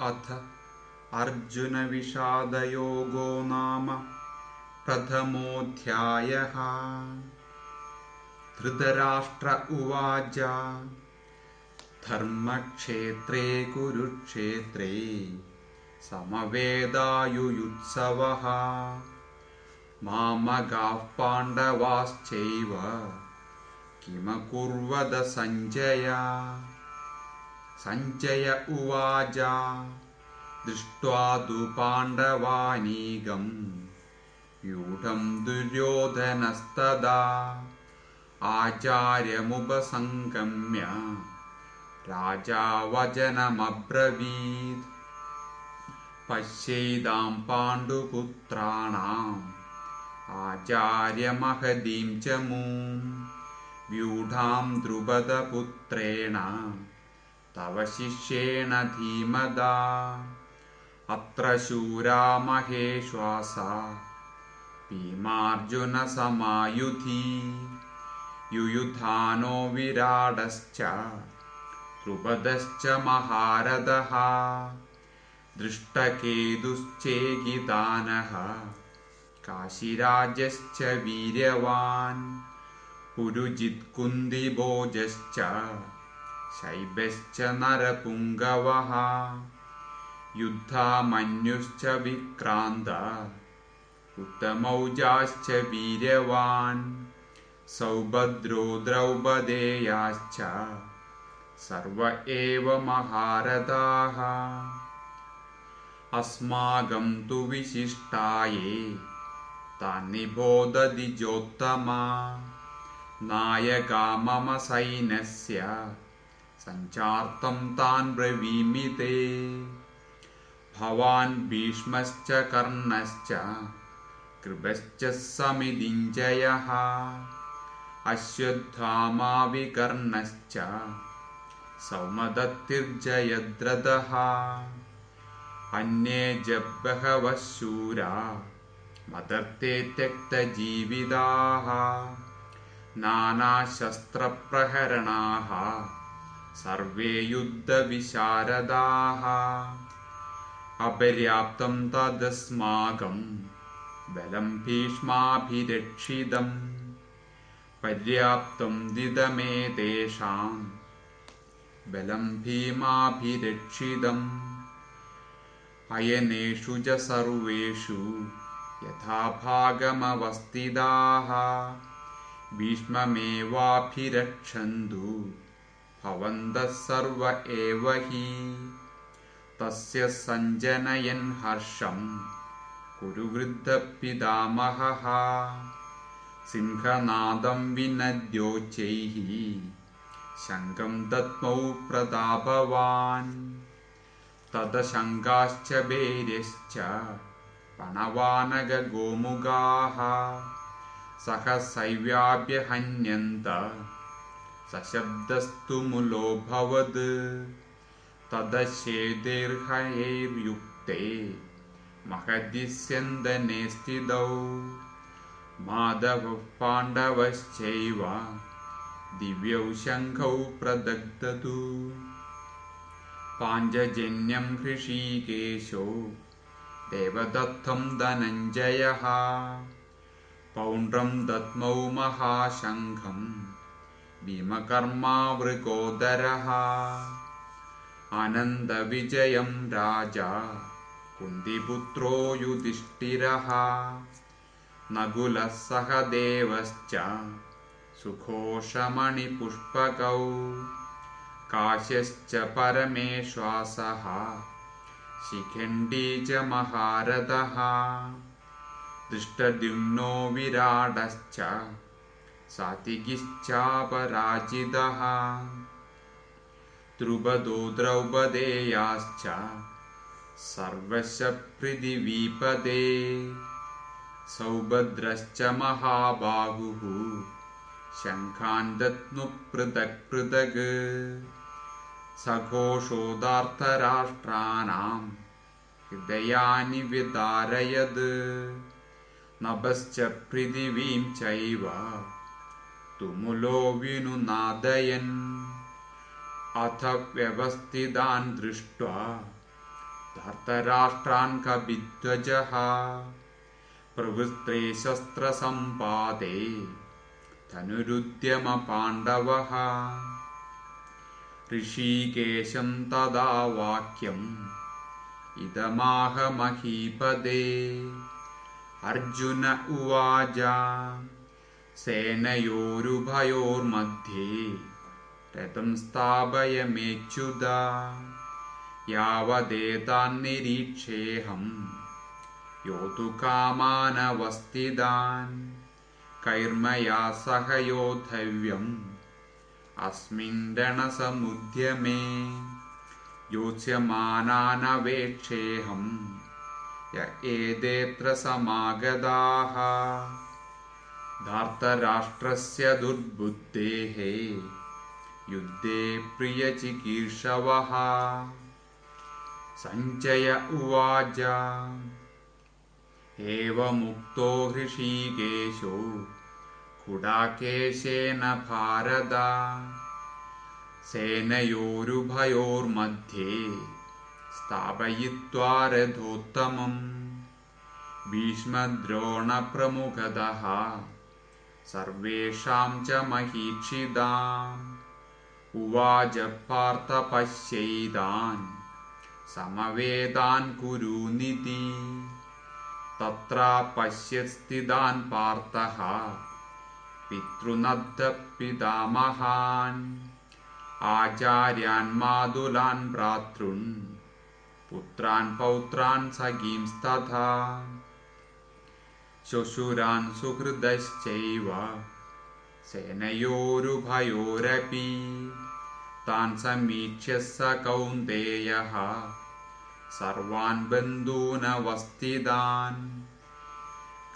अथ अर्जुनविषादयोगो नाम प्रथमोऽध्यायः। धृतराष्ट्र उवाच धर्मक्षेत्रे कुरुक्षेत्रे समवेदायुयुत्सवः। मामगाः पाण्डवाश्चैव किमकुर्वद सञ्जय सञ्जय उवाच। दृष्ट्वा तु पाण्डवानीगम् व्यूढं दुर्योधनस्तदा। आचार्यमुपसङ्गम्य राजा वचनमब्रवीत्। पश्यैदां पाण्डुपुत्राणाम्। आचार्यमहदीं च मूं व्यूढां द्रुपदपुत्रेण तव शिष्येण धीमदा। अत्र शूरा महेश्वासा भीमार्जुनसमायुधि। युयुधानो विराडश्च। द्रुपदश्च महारथः दृष्टकेतुश्चेकिदानः काशीराजश्च वीर्यवान्। पुरुजित्कुन्दिभोजश्च शैबश्च नरपुङ्गवः। युद्धामन्युश्च विक्रान्त। उत्तमौजाश्च वीर्यवान्। सौभद्रो द्रौपदेयाश्च। सर्व एव महारथाः। अस्माकं तु विशिष्टाये। तानि बोधति जोत्तमा नायका मम सैन्यस्य सञ्चार्तं तान् ब्रवीमि ते भवान् भीष्मश्च कर्णश्च कृपश्च समिदिञ्जयः अश्वत्थामाविकर्णश्च सौमदत्तिर्जयद्रथः। अन्ये च बहवः शूरा मदर्ते त्यक्तजीविताः नानाशस्त्रप्रहरणाः सर्वे युद्धविशारदाः अपर्याप्तं तदस्माकं बलं भीष्माभिरक्षितम्। पर्याप्तं दिदमेतेषां बलं भीमाभिरक्षितम्। अयनेषु च सर्वेषु यथा भागमवस्थिताः भीष्ममेवाभिरक्षन्तु भवन्तः सर्व एव हि। तस्य सञ्जनयन् हर्षं कुरुवृद्धपितामहः सिंहनादं विनद्योच्चैः शङ्खं दत्मौ प्रतापवान्। तदशङ्काश्च वेर्यश्च पणवानगगोमुगाः सहसैव्याभ्यहन्यन्त सशब्दस्तु मुलोऽभवत् तदशेतिर्हयैर्युक्ते महदिस्यन्दने स्थितौ। माधवः पाण्डवश्चैव। दिव्यौ शङ्खौ प्रदग्धतु। पाञ्जजन्यं हृषीकेशो। देवदत्तं धनञ्जयः। पौण्ड्रं दत्मौ महाशङ्खं भीमकर्मावृकोदरः। आनन्दविजयं राजा कुन्दिपुत्रो युधिष्ठिरः। नकुलः सह देवश्च सुघोषमणिपुष्पकौ। काश्यश्च परमेश्वासः शिखण्डी च महारथः। दृष्टद्युम्नो विराडश्च सातिकिश्चापराजितः द्रुपदो द्रौपदेयाश्च सर्वश पृथिवीपदे सौभद्रश्च महाबाहुः शङ्खान् दत्नु पृथक् पृथक्। सघोषोदार्थराष्ट्राणां हृदयानि विदारयद्। नभश्च पृथिवीं चैव तुमुलो विनुनादयन् अथ व्यवस्थितान् दृष्ट्वा धर्तराष्ट्रान् कविध्वजः प्रवृत्ते शस्त्रसम्पादे धनुरुद्यमपाण्डवः। ऋषिकेशं तदा वाक्यम् इदमाहमहीपदे अर्जुन उवाच सेनयोरुभयोर्मध्ये रथं स्थापयमेच्युदा यावदेतान्निरीक्षेऽहम् योतुकामानवस्थितान् कैर्मया सह योद्धव्यम् अस्मिन् रणसमुद्यमे योत्स्यमानानवेक्षेऽहम् य एतेऽत्र समागताः धार्तराष्ट्रस्य दुर्बुद्धेः युद्धे प्रियचिकीर्षवः। सञ्चय उवाच एवमुक्तो हृषीकेशो कुडाकेशेन भारत। सेनयोरुभयोर्मध्ये स्थापयित्वा रथोत्तमम् भीष्मद्रोणप्रमुखतः सर्वेषां च महीक्षिताम् उवाच पार्थपश्यैतान् समवेदान् कुरुनिति तत्र पश्यत्स्थितान् पार्थः। पितृनद्धपितामहान् आचार्यान् मातुलान् भ्रातॄन्। पुत्रान् पौत्रान् सखींस्तथा श्वशुरान् सुहृदश्चैव सेनयोरुभयोरपि तान् समीक्ष्य स कौन्तेयः। सर्वान् बन्धूनवस्थितान्।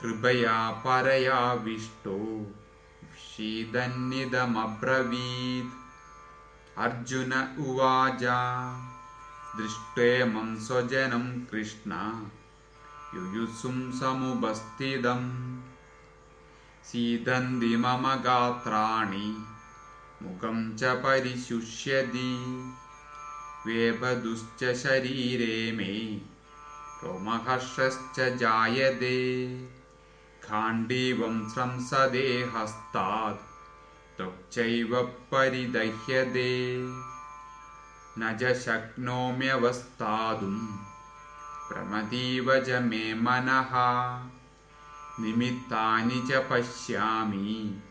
कृपया परयाविष्टो शीदन्निदमब्रवीत् अर्जुन उवाच दृष्टेमं स्वजनं कृष्ण युयुत्सुं समुपस्थितम् सीदन्ति मम गात्राणि मुखं च परिशुष्यति। वेपदुश्च शरीरे मे रोमहर्षश्च जायते। खाण्डीवं स्रंसदे हस्तात् त्वक्चैव परिदह्यते। न च शक्नोम्यवस्थातुं प्रमदीव च मे मनः। निमित्तानि च पश्यामि।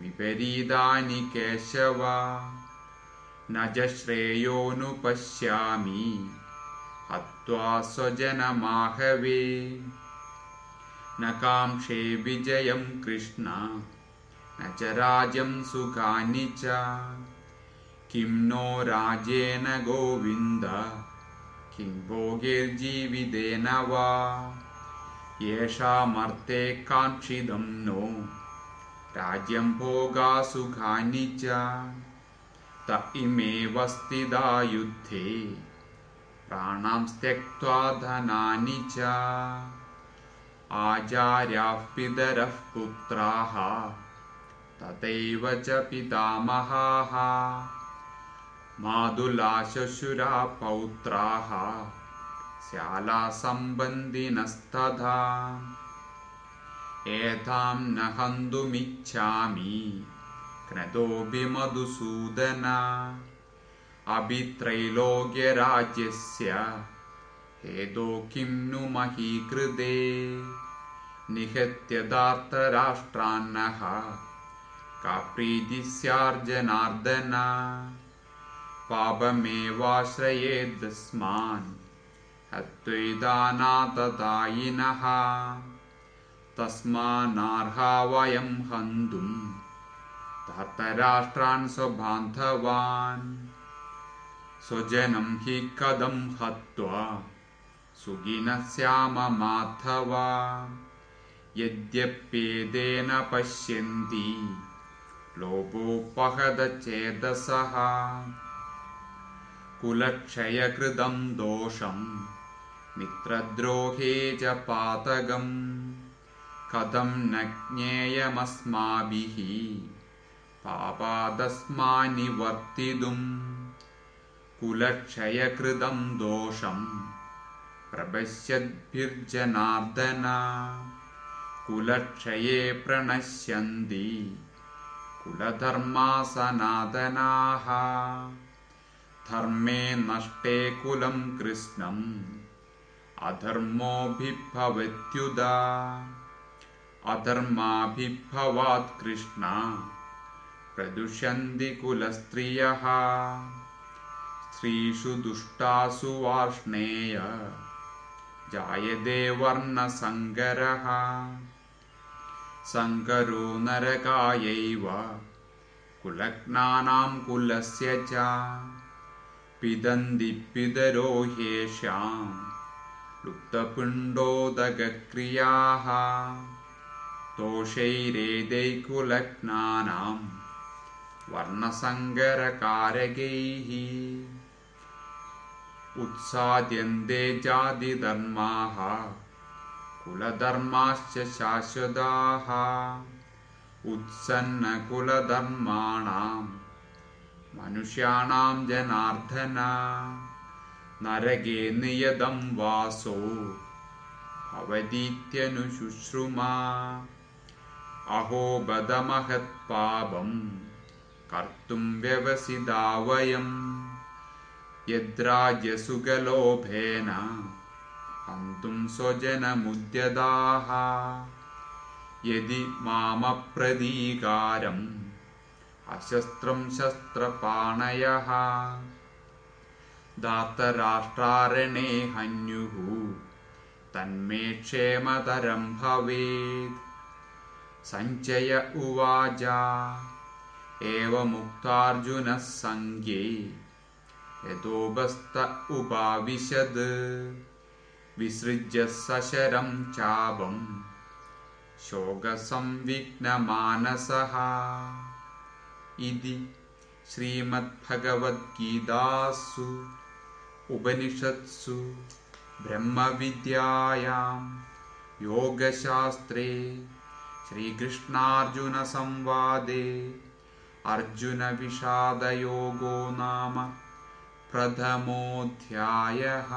विपरीतानि केशव। न च श्रेयोनुपश्यामि हत्वा स्वजनमाहवे। न काङ्क्षे विजयं कृष्ण। न च राज्यं सुखानि च। किं नो राजेन गोविन्द किं भोगैर्जीवितेन वा? येषामर्थे काङ्क्षितं नो। राज्यं भोगासुखानि च। त इमेव स्थिता युद्धे। प्राणां त्यक्त्वा धनानि च। आचार्याः पितरः पुत्राः। तथैव च पितामहाः मातुलाशशुरा पौत्राः श्यालासम्बन्धिनस्तथा एतां न हन्तुमिच्छामि क्रतोऽपि मधुसूदन। अपि त्रैलोक्यराज्यस्य हेतो किं नु महीकृते? निहत्यदार्तराष्ट्रान्नः। का प्रीतिः स्यार्जनार्दन पापमेवाश्रयेदस्मान् हत्वैदानाततायिनः तस्मान्नार्हा वयं हन्तुं धार्तराष्ट्रान् स्वबान्धवान्। स्वजनं हि कथं हत्वा सुखिनः स्याम माधवा। यद्यप्येतेन पश्यन्ति लोभोपहदचेतसः कुलक्षयकृतं दोषं मित्रद्रोहे च पातकम् कथं न ज्ञेयमस्माभिः पापादस्मानिवर्तितुं कुलक्षयकृतं दोषं प्रपश्यद्भिर्जनार्दन। कुलक्षये प्रणश्यन्ति कुलधर्मा सनातनाः धर्मे नष्टे कुलं कृष्णम्। अधर्मोऽभिभवत्युदा। अधर्माभिभवात् कृष्ण। प्रदुष्यन्ति कुलस्त्रियः। स्त्रीषु दुष्टासु वार्ष्णेय। जायते वर्णसङ्करः सङ्करो नरकायैव। कुलग्नानां कुलस्य च पिदन्ति पितरो ह्येषां लुप्तपिण्डोदकक्रियाः दोषैरेदैकुलग्नानां वर्णसङ्करकारकैः उत्साद्यन्ते जातिधर्माः कुलधर्माश्च शाश्वताः उत्सन्नकुलधर्माणां मनुष्याणां जनार्दन नरके नियतं वासो भवतीत्यनुशुश्रुमा अहो बदमहत्पापं कर्तुं व्यवसिता वयम् यद्राज्यसुखलोभेन हन्तुं स्वजनमुद्यताः यदि मामप्रतीकारम् अशस्त्रं शस्त्रपाणयः। दातराष्ट्रारणे हन्युः। तन्मे क्षेमतरं भवेत्। सञ्चय उवाच। एवमुक्तार्जुनः सङ्ख्ये यतोपस्त उपाविशद्। विसृज्य सशरं चापं। शोकसंविघ्नमानसः इति श्रीमद्भगवद्गीतासु उपनिषत्सु ब्रह्मविद्यायां योगशास्त्रे श्रीकृष्णार्जुनसंवादे अर्जुनविषादयोगो नाम प्रथमोऽध्यायः